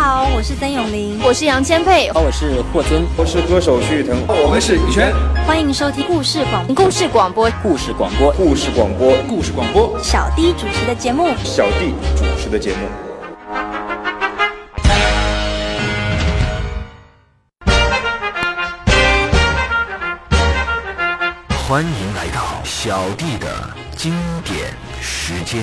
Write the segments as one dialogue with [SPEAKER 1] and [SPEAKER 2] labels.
[SPEAKER 1] 好，我是曾永玲，
[SPEAKER 2] 我是杨千佩，
[SPEAKER 3] 我是霍尊，
[SPEAKER 4] 我是歌手徐誉腾，
[SPEAKER 5] 我们是羽泉。
[SPEAKER 1] 欢迎收听故事广
[SPEAKER 2] 故事广播。
[SPEAKER 3] 故事广播。
[SPEAKER 4] 故事广播。
[SPEAKER 5] 故事广播。
[SPEAKER 1] 小弟主持的节目。
[SPEAKER 4] 小弟主持的节目。
[SPEAKER 6] 欢迎来到小弟的经典时间。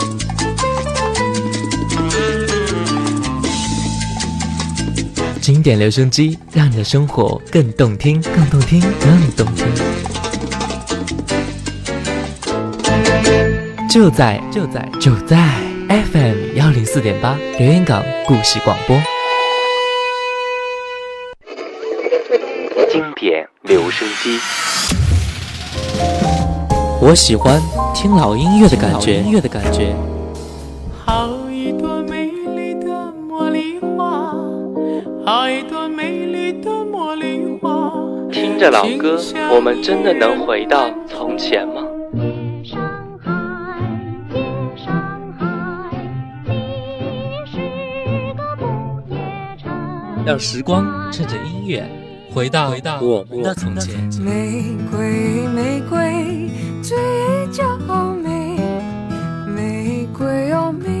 [SPEAKER 7] 经典留声机，让你的生活更动听，更动听，更动听。就在就在就在 FM 幺零四点八留言港故事广播。
[SPEAKER 6] 经典留声机，
[SPEAKER 7] 我喜欢听老音乐的感觉，音乐的感觉。
[SPEAKER 8] 听着老歌，我们真的能回到从前吗？
[SPEAKER 7] 让时光趁着音乐回到回到我们的从前。
[SPEAKER 9] 玫瑰，玫瑰，最娇美。玫瑰哦，玫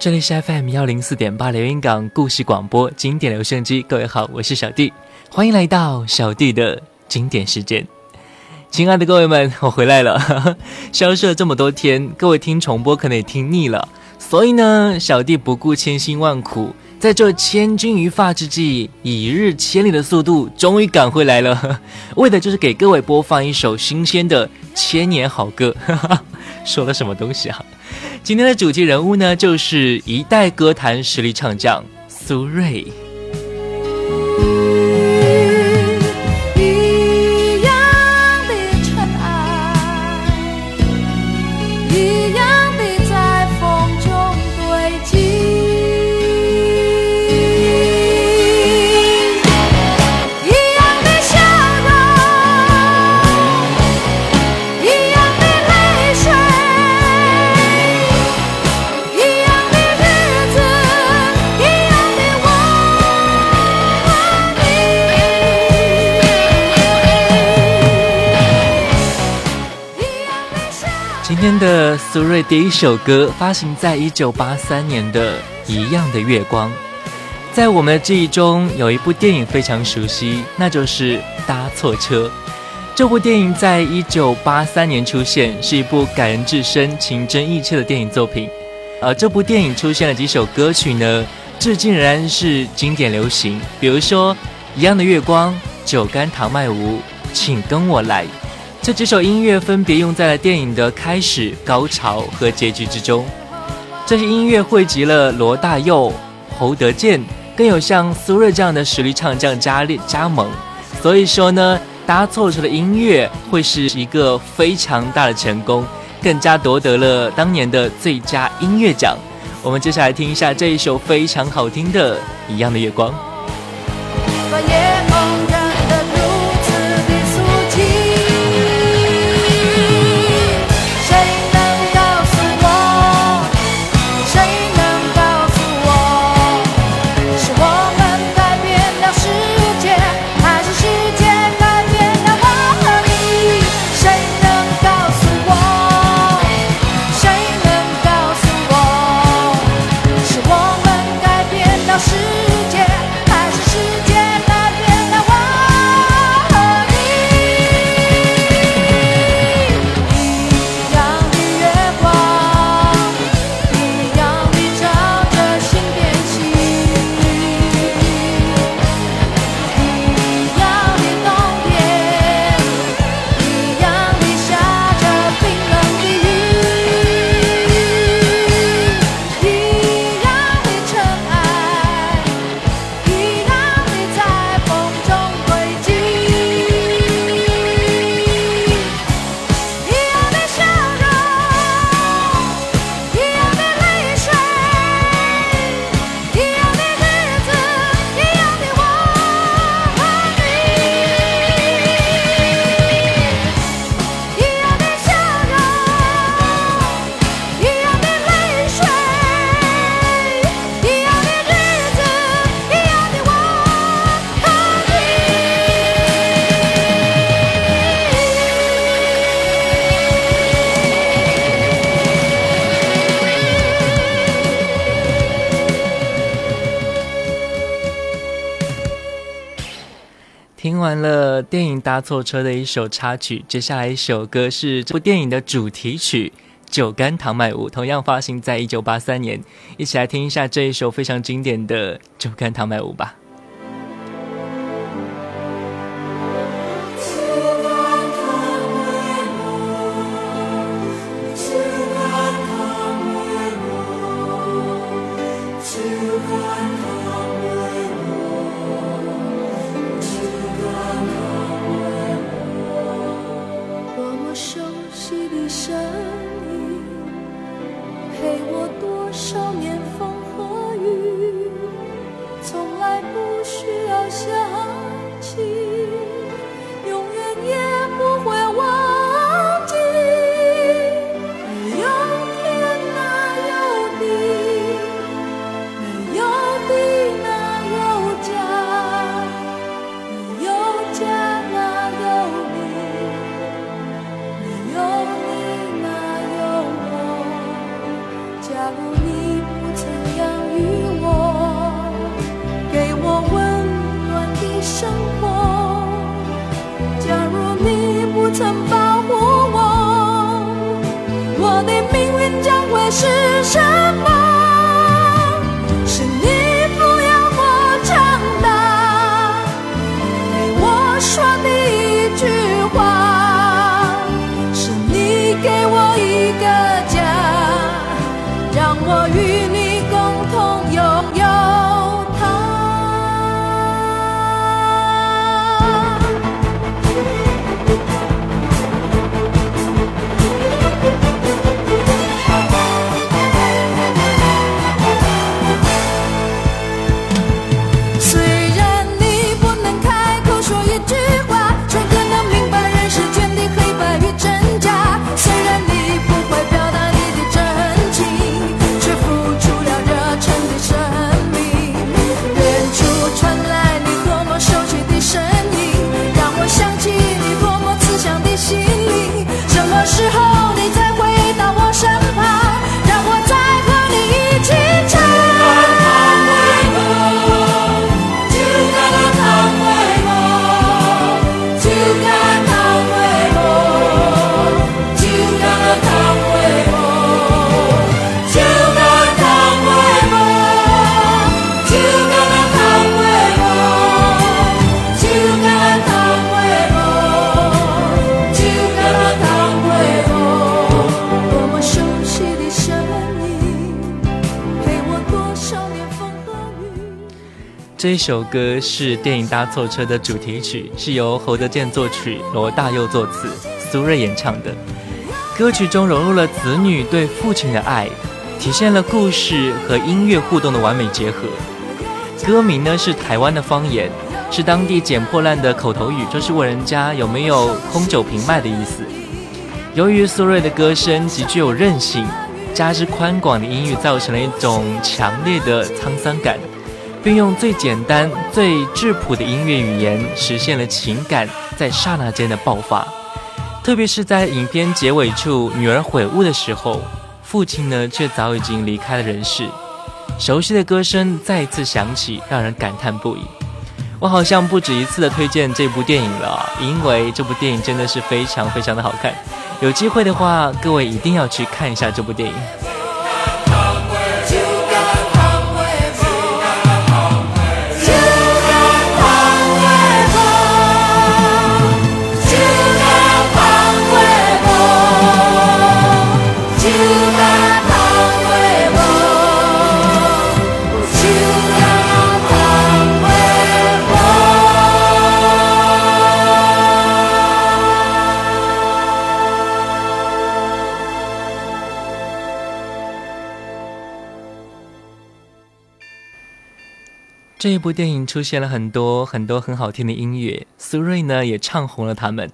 [SPEAKER 7] 这里是 FM 幺零四点八连云港故事广播经典留声机，各位好，我是小弟，欢迎来到小弟的经典时间。亲爱的各位们，我回来了，消失了这么多天，各位听重播可能也听腻了，所以呢，小弟不顾千辛万苦，在这千钧一发之际，以日千里的速度，终于赶回来了，为的就是给各位播放一首新鲜的千年好歌。说了什么东西啊？今天的主题人物呢，就是一代歌坛实力唱将苏芮。
[SPEAKER 6] 苏芮第一首歌发行在一九八三年的《一样的月光》。在我们的记忆中，有一部电影非常熟悉，那就是《搭错车》。这部电影在一九八三年出现，是一部感人至深、情真意切的电影作品。而这部电影出现了几首歌曲呢，至今仍然是经典流行。比如说《一样的月光》《酒干倘卖无》《请跟我来》这几首音乐分别用在了电影的开始、高潮和结局之中。这些音乐汇集了罗大佑、侯德健。更有像苏芮这样的实力唱将加力加盟，所以说呢，搭错车的音乐会是一个非常大的成功，更加夺得了当年的最佳音乐奖。我们接下来听一下这一首非常好听的《一样的月光》。搭错车的一首插曲，接下来一首歌是这部电影的主题曲《酒干倘卖无》，同样发行在一九八三年。一起来听一下这一首非常经典的《酒干倘卖无》吧。
[SPEAKER 7] 首歌是电影《搭错车》的主题曲，是由侯德健作曲，罗大佑作词，苏芮演唱的。歌曲中融入了子女对父亲的爱，体现了故事和音乐互动的完美结合。歌名呢是台湾的方言，是当地捡破烂的口头语，就是问人家有没有空酒瓶卖的意思。由于苏芮的歌声极具有韧性，加之宽广的音域，造成了一种强烈的沧桑感，并用最简单、最质朴的音乐语言，实现了情感在刹那间的爆发。特别是在影片结尾处，女儿悔悟的时候，父亲呢却早已经离开了人世。熟悉的歌声再次响起，让人感叹不已。我好像不止一次的推荐这部电影了，因为这部电影真的是非常非常的好看。有机会的话，各位一定要去看一下这部电影。这一部电影出现了很多很多很好听的音乐，苏芮呢也唱红了他们。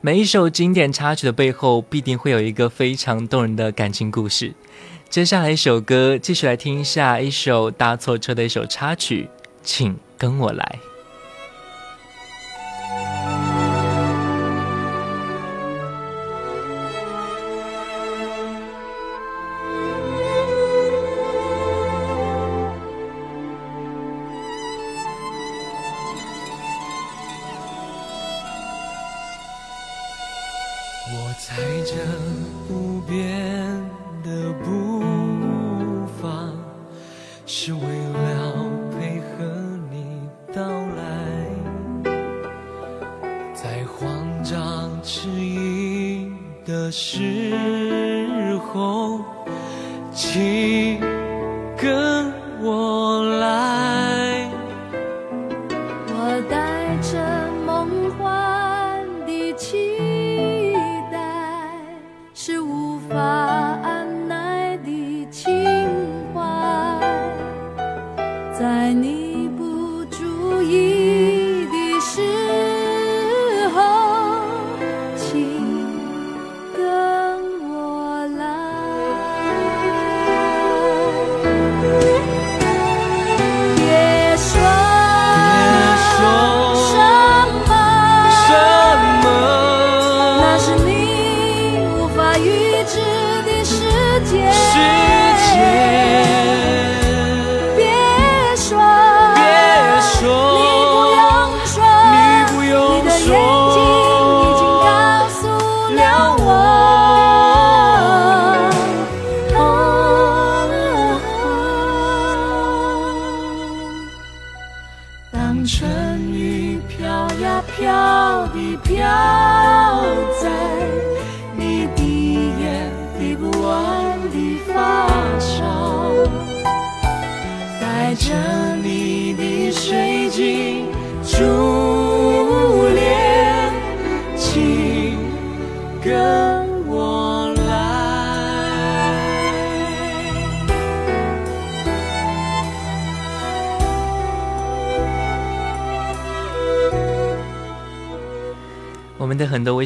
[SPEAKER 7] 每一首经典插曲的背后，必定会有一个非常动人的感情故事。接下来一首歌，继续来听一下一首搭错车的一首插曲，请跟我来。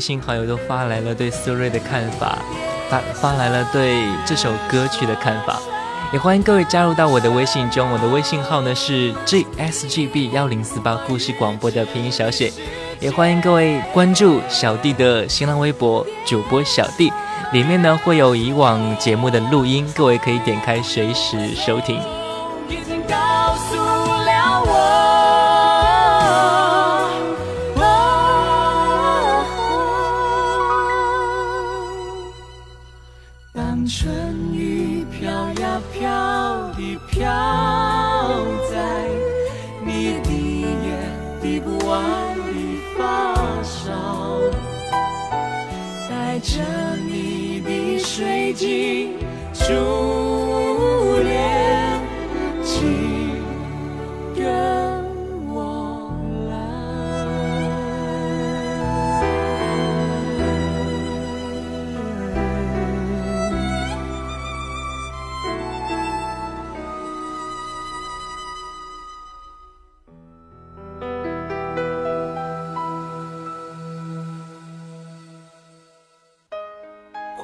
[SPEAKER 7] 信好友都发来了对苏芮的看法，发发来了对这首歌曲的看法，也欢迎各位加入到我的微信中，我的微信号呢是 gsgb 幺零四八故事广播的拼音小写，也欢迎各位关注小弟的新浪微博主播小弟，里面呢会有以往节目的录音，各位可以点开随时收听。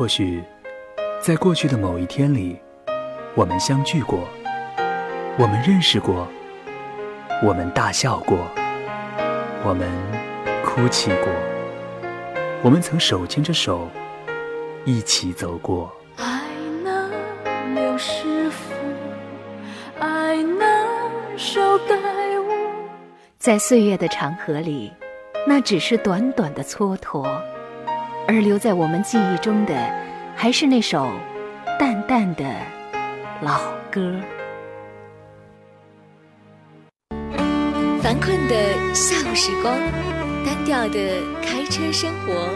[SPEAKER 10] 或许，在过去的某一天里，我们相聚过，我们认识过，我们大笑过，我们哭泣过，我们曾手牵着手一起走过。
[SPEAKER 6] 爱能留师傅，爱那手盖屋。
[SPEAKER 11] 在岁月的长河里，那只是短短的蹉跎，而留在我们记忆中的，还是那首淡淡的老歌。
[SPEAKER 5] 烦困的下午时光，单调的开车生活，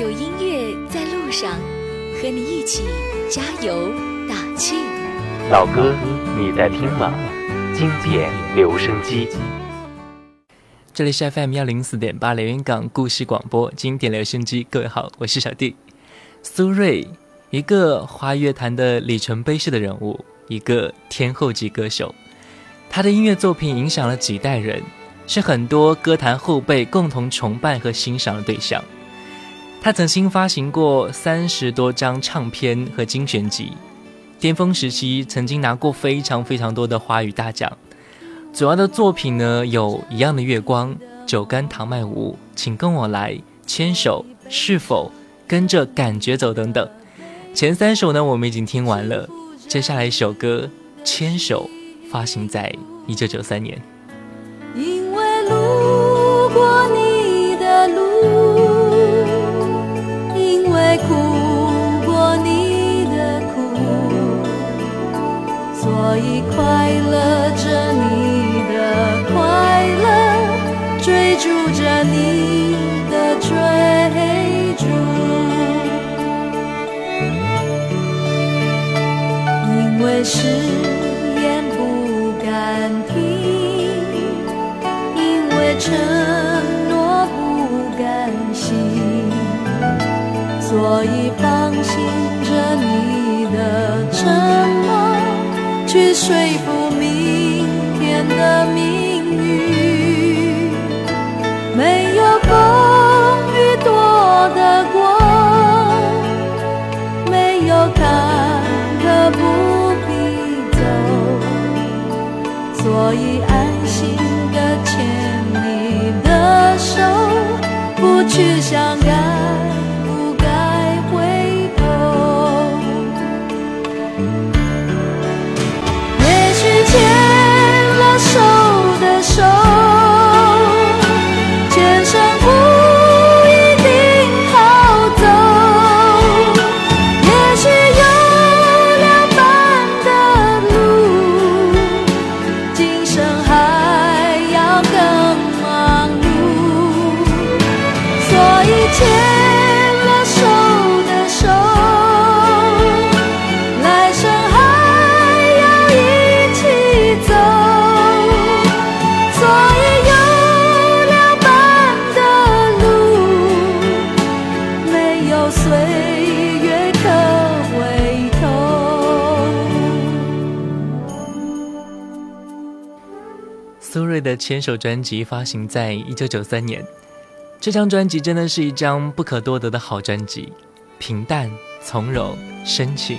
[SPEAKER 5] 有音乐在路上，和你一起加油打气。
[SPEAKER 12] 老哥，你在听吗？经典留声机。
[SPEAKER 7] 这里是 FM 幺零四点八连云港故事广播经典留声机，各位好，我是小弟苏芮，一个华语乐坛的里程碑式的人物，一个天后级歌手。他的音乐作品影响了几代人，是很多歌坛后辈共同崇拜和欣赏的对象。他曾经发行过三十多张唱片和精选集，巅峰时期曾经拿过非常非常多的华语大奖。主要的作品呢有《一样的月光》《酒干倘卖无》《请跟我来》《牵手》《是否跟着感觉走》等等。前三首呢我们已经听完了，接下来一首歌《牵手》发行在一九九三年。
[SPEAKER 6] 因为路过你的路，因为哭过你的苦，所以快乐着牵手》
[SPEAKER 7] 专辑发行在一九九三年，这张专辑真的是一张不可多得的好专辑，平淡、从容、深情，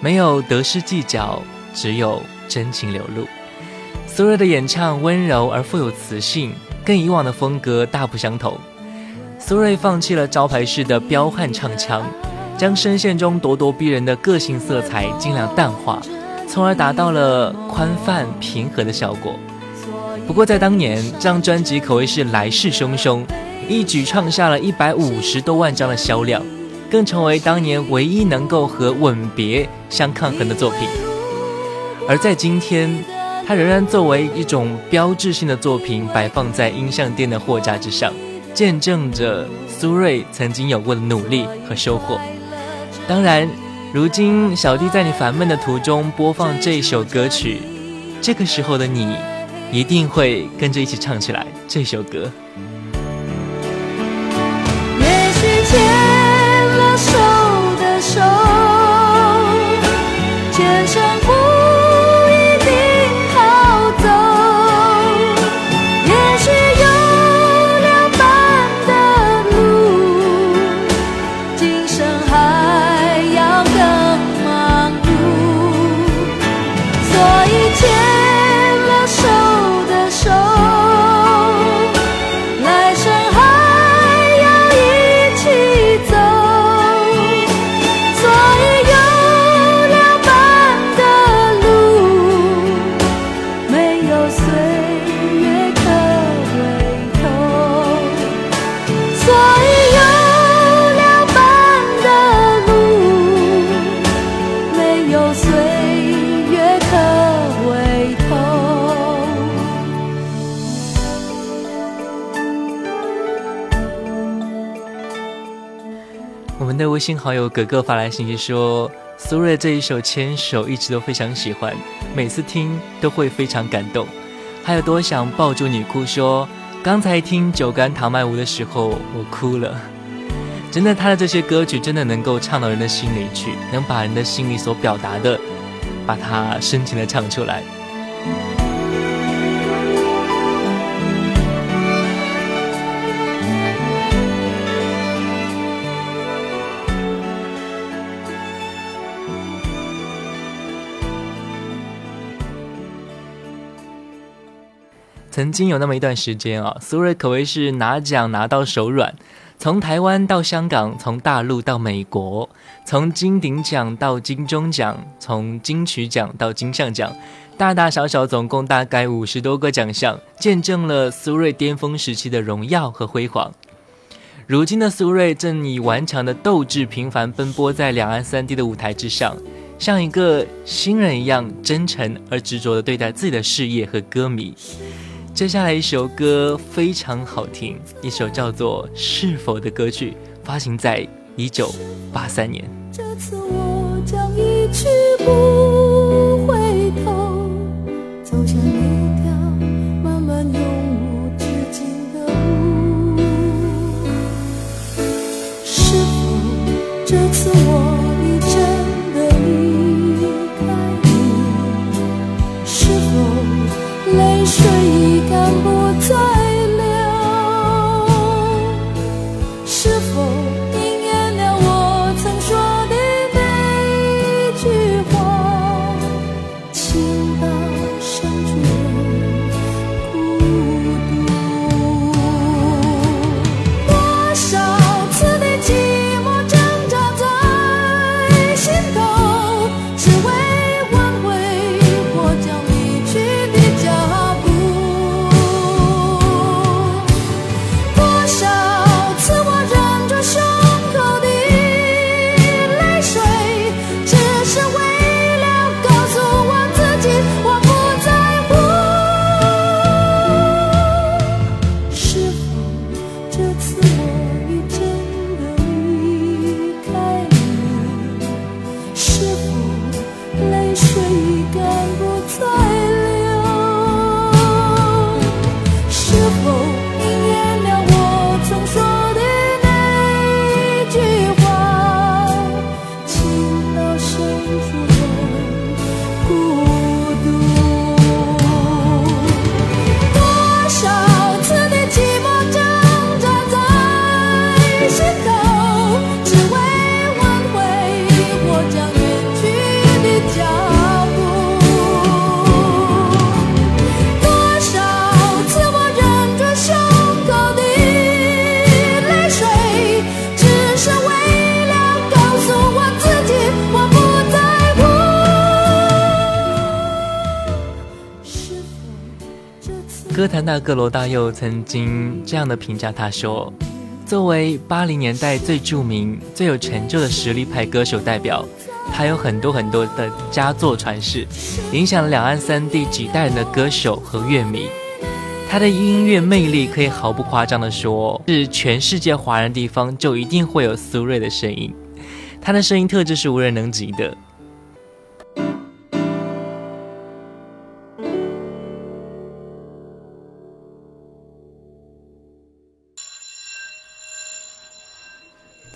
[SPEAKER 7] 没有得失计较，只有真情流露。苏芮的演唱温柔而富有磁性，跟以往的风格大不相同。苏芮放弃了招牌式的彪悍唱腔，将声线中咄咄逼人的个性色彩尽量淡化，从而达到了宽泛平和的效果。不过在当年，这张专辑可谓是来势汹汹，一举创下了一百五十多万张的销量，更成为当年唯一能够和《吻别》相抗衡的作品。而在今天，它仍然作为一种标志性的作品摆放在音像店的货架之上，见证着苏芮曾经有过的努力和收获。当然，如今小弟在你烦闷的途中播放这首歌曲，这个时候的你。一定会跟着一起唱起来这首歌。信好友格格发来信息说，苏芮这一首《牵手》一直都非常喜欢，每次听都会非常感动。还有多想抱住你哭，说刚才听《酒干倘卖无》的时候我哭了。真的，他的这些歌曲真的能够唱到人的心里去，能把人的心里所表达的，把它深情的唱出来。曾经有那么一段时间啊，苏芮可谓是拿奖拿到手软，从台湾到香港，从大陆到美国，从金鼎奖到金钟奖，从金曲奖到金像奖，大大小小总共大概五十多个奖项，见证了苏芮巅峰时期的荣耀和辉煌。如今的苏芮正以顽强的斗志，频繁奔波在两岸三地的舞台之上，像一个新人一样真诚而执着地对待自己的事业和歌迷。接下来一首歌非常好听，一首叫做《是否》的歌曲，发行在一九八三年。
[SPEAKER 6] 这次我将一去不
[SPEAKER 7] 歌坛大哥罗大佑曾经这样的评价他说：“作为八零年代最著名、最有成就的实力派歌手代表，他有很多很多的佳作传世，影响了两岸三地几代人的歌手和乐迷。他的音乐魅力可以毫不夸张的说，是全世界华人地方就一定会有苏芮的声音。他的声音特质是无人能及的。”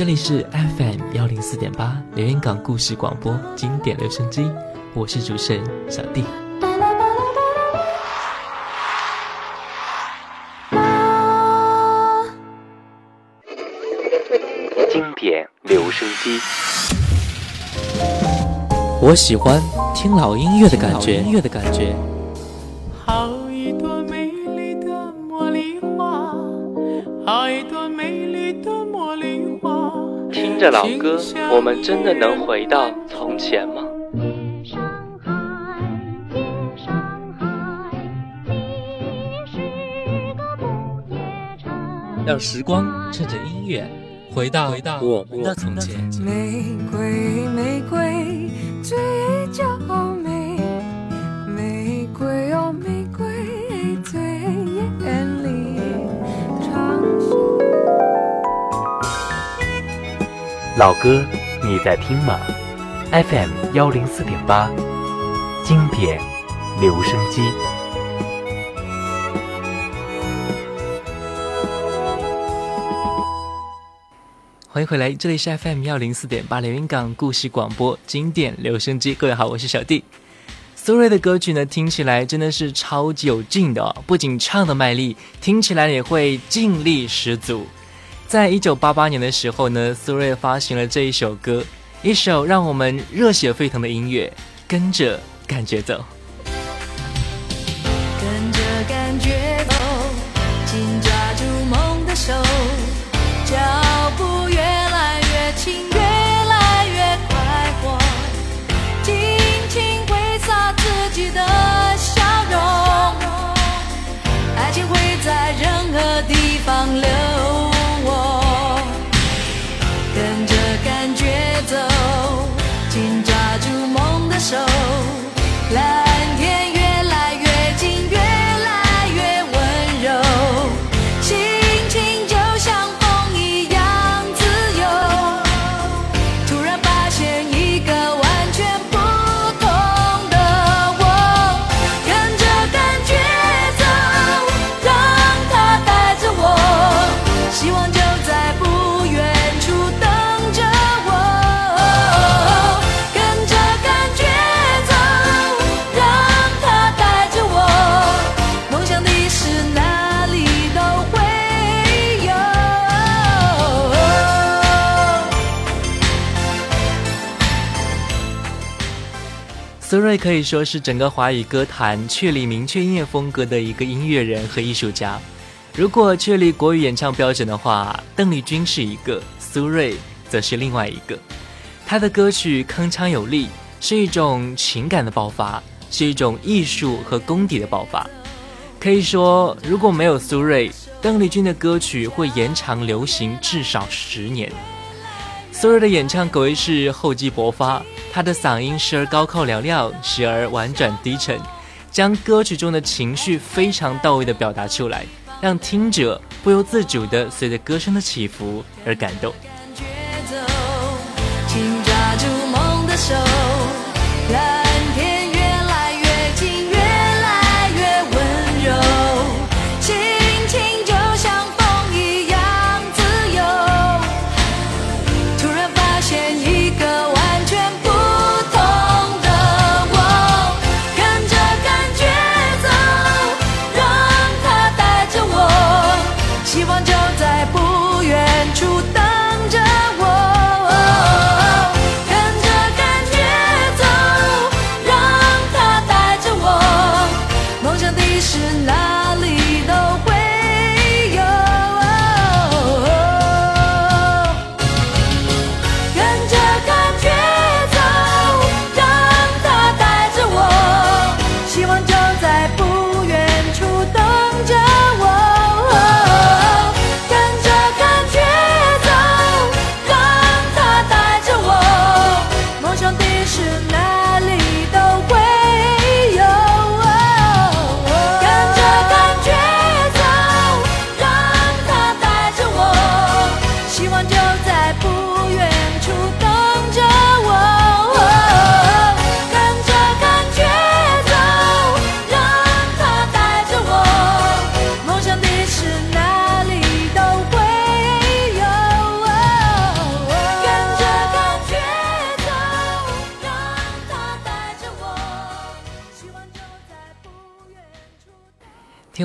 [SPEAKER 6] 这里是 FM 幺零四点八连云港故事广播经典留声机，我是主持人小弟。
[SPEAKER 12] 经典留声机，
[SPEAKER 6] 我喜欢听老音乐的感觉，音乐的感觉。
[SPEAKER 7] 着老歌，我们真的能回到从前吗？
[SPEAKER 6] 让时光趁着音乐回到回到我们的从前。
[SPEAKER 13] 玫瑰，玫瑰，
[SPEAKER 12] 老歌你在听吗？FM 幺零四点八，经典留声机。
[SPEAKER 6] 欢迎回来，这里是 FM 幺零四点八连云港故事广播经典留声机。各位好，我是小弟。苏芮的歌曲呢，听起来真的是超级有劲的哦，不仅唱的卖力，听起来也会劲力十足。在一九八八年的时候呢，苏芮发行了这一首歌，一首让我们热血沸腾的音乐，跟着感觉走。可以说是整个华语歌坛确立明确音乐风格的一个音乐人和艺术家。如果确立国语演唱标准的话，邓丽君是一个，苏芮则是另外一个。她的歌曲铿锵有力，是一种情感的爆发，是一种艺术和功底的爆发。可以说，如果没有苏芮，邓丽君的歌曲会延长流行至少十年。苏芮的演唱可谓是厚积薄发，她的嗓音时而高亢嘹亮，时而婉转低沉，将歌曲中的情绪非常到位的表达出来，让听者不由自主地随着歌声的起伏而感动。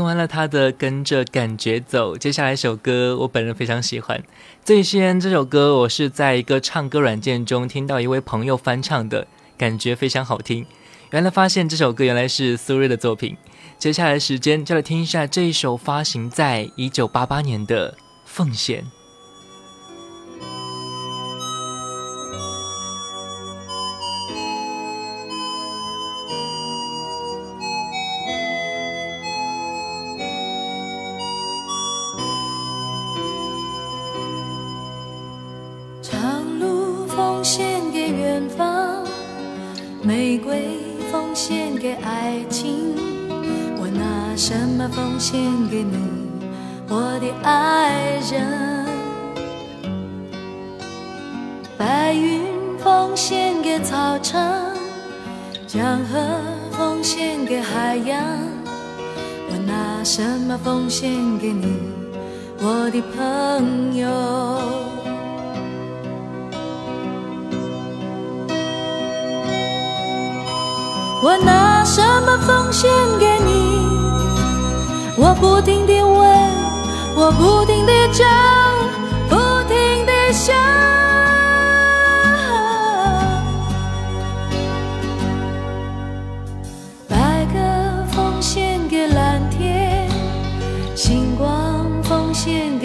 [SPEAKER 7] 听完了他的《跟着感觉走》，接下来一首歌我本人非常喜欢。最先这首歌我是在一个唱歌软件中听到一位朋友翻唱的，感觉非常好听。原来发现这首歌原来是苏芮的作品。接下来时间就来听一下这一首发行在一九八八年的《奉献》。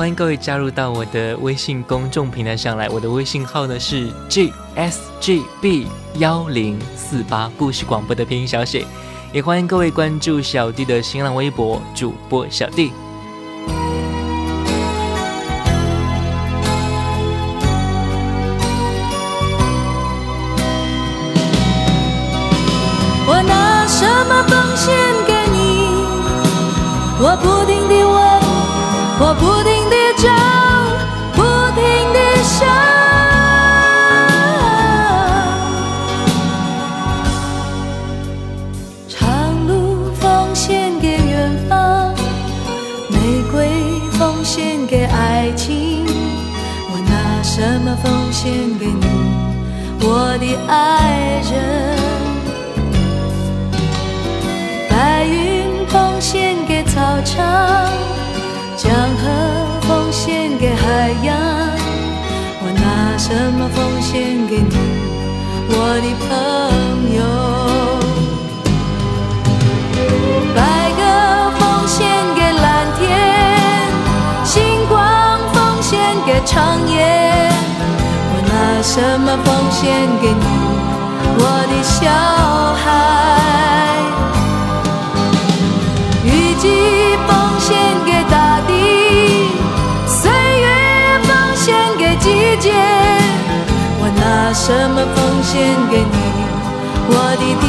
[SPEAKER 7] 欢迎各位加入到我的微信公众平台上来，我的微信号呢是 G S G B 幺零四八故事广播的拼音小写，也欢迎各位关注小弟的新浪微博主播小弟。
[SPEAKER 6] 献给你，我的爱人？白云奉献给草场，江河奉献给海洋。我拿什么奉献给你，我的朋友？白鸽奉献给蓝天，星光奉献给长。拿什么奉献给你，我的小孩？雨季奉献给大地，岁月奉献给季节。我拿什么奉献给你，我的爹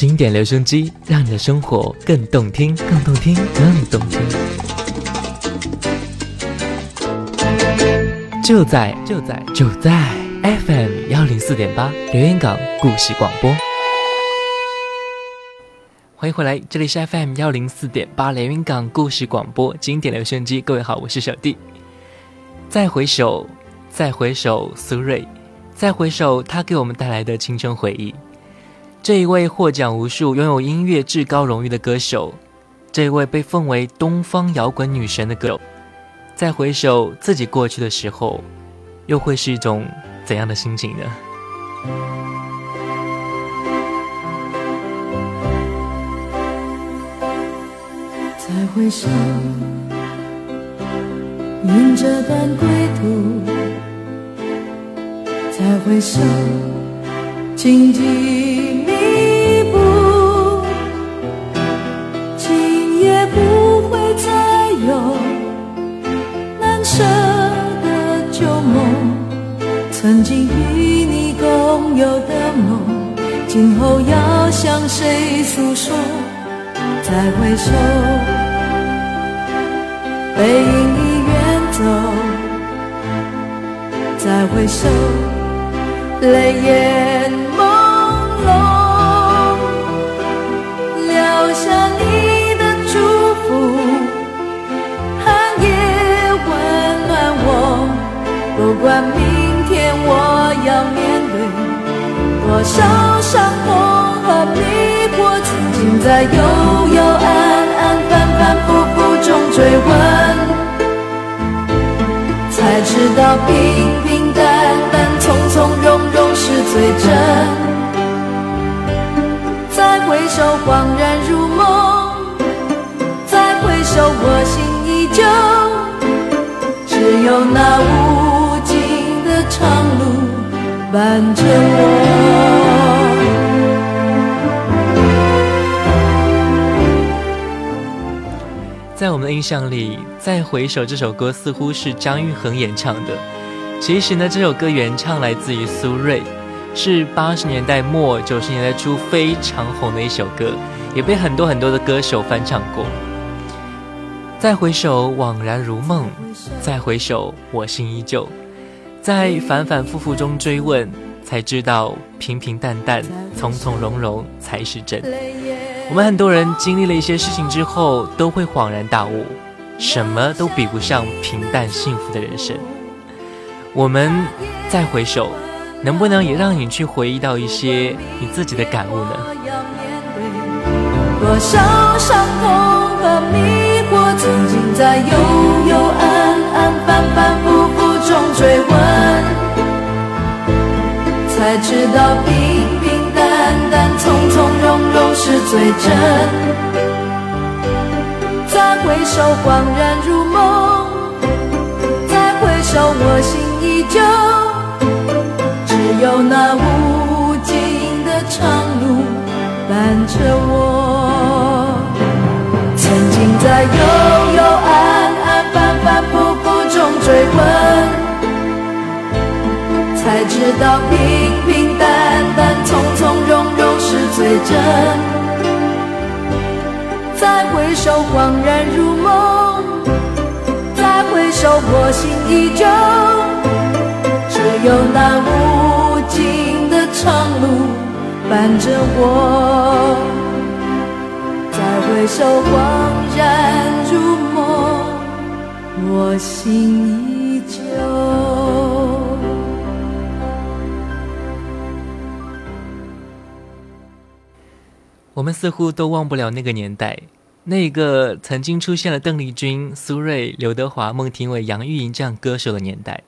[SPEAKER 7] 经典留声机，让你的生活更动听，更动听，更动听。就在就在就在 FM 幺零四点八留言港故事广播，欢迎回来，这里是 FM 幺零四点八连云港故事广播经典留声机。各位好，我是小弟。再回首，再回首，苏芮，再回首，他给我们带来的青春回忆。这一位获奖无数、拥有音乐至高荣誉的歌手，这一位被奉为东方摇滚女神的歌手，再回首自己过去的时候，又会是一种怎样的心情呢？
[SPEAKER 6] 再回首，迎着单归途，再回首，荆棘。不会再有难舍的旧梦曾经与你共有的梦，今后要向谁诉说？再回首，背影已远走。再回首，泪眼管明天。我要面对多少伤痛和迷惑，曾经在幽幽暗暗、反反复复中追问，才知道平平淡淡、从从容容是最真。再回首，恍然如梦；再回首，我心依旧。只有那无。长路伴着我。
[SPEAKER 7] 在我们的印象里，《再回首》这首歌似乎是张玉恒演唱的。其实呢，这首歌原唱来自于苏芮，是八十年代末九十年代初非常红的一首歌，也被很多很多的歌手翻唱过。再回首，惘然如梦；再回首，我心依旧。在反反复复中追问，才知道平平淡淡、从从容容才是真。我们很多人经历了一些事情之后，都会恍然大悟，什么都比不上平淡幸福的人生。我们再回首，能不能也让你去回忆到一些你自己的感悟呢？
[SPEAKER 6] 多少伤痛和迷惑，曾经在幽幽暗暗、反反复复。中追问，才知道平平淡淡、从从容容是最真。再回首，恍然如梦；再回首，我心依旧。只有那无尽的长路伴着我。曾经在幽幽暗暗、反反复复中追问。才知道平平淡淡、从从容容是最真。再回首，恍然如梦；再回首，我心依旧。只有那无尽的长路伴着我。再回首，恍然如梦，我心依
[SPEAKER 7] 我们似乎都忘不了那个年代，那个曾经出现了邓丽君、苏芮、刘德华、孟庭苇、杨钰莹这样歌手的年代。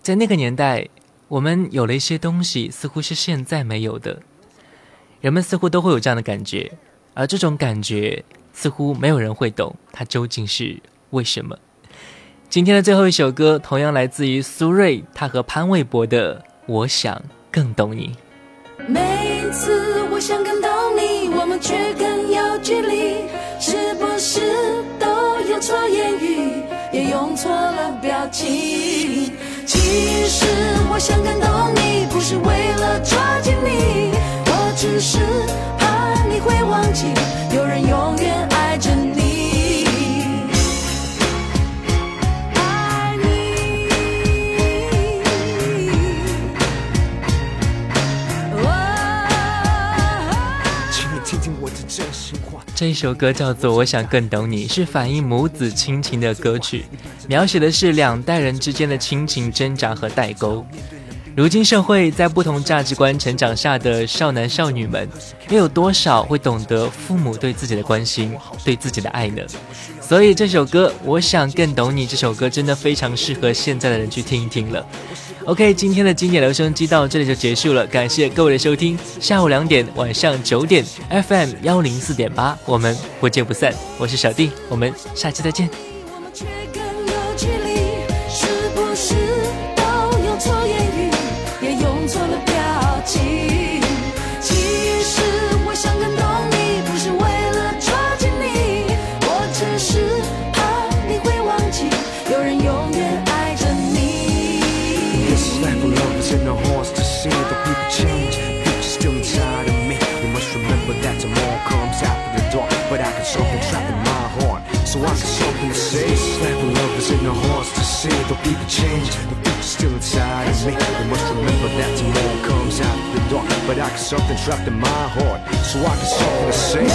[SPEAKER 7] 在那个年代，我们有了一些东西，似乎是现在没有的。人们似乎都会有这样的感觉，而这种感觉似乎没有人会懂，它究竟是为什么？今天的最后一首歌同样来自于苏芮，他和潘玮柏的《我想更懂你》。
[SPEAKER 6] 每次，却更有距离，是不是都用错言语，也用错了表情？其实我想感动你，不是为了抓紧你，我只是怕你会忘记，有人永远爱
[SPEAKER 7] 这一首歌叫做《我想更懂你》，是反映母子亲情的歌曲，描写的是两代人之间的亲情挣扎和代沟。如今社会在不同价值观成长下的少男少女们，又有多少会懂得父母对自己的关心、对自己的爱呢？所以这首歌《我想更懂你》这首歌真的非常适合现在的人去听一听了。OK，今天的经典留声机到这里就结束了，感谢各位的收听。下午两点、晚上九点，FM 幺零四点八，我们不见不散。我是小弟，我们下期再见。
[SPEAKER 14] People change. The future still inside of me. You must remember that tomorrow comes after the dark. But I got something trapped in my heart. So I got something to say.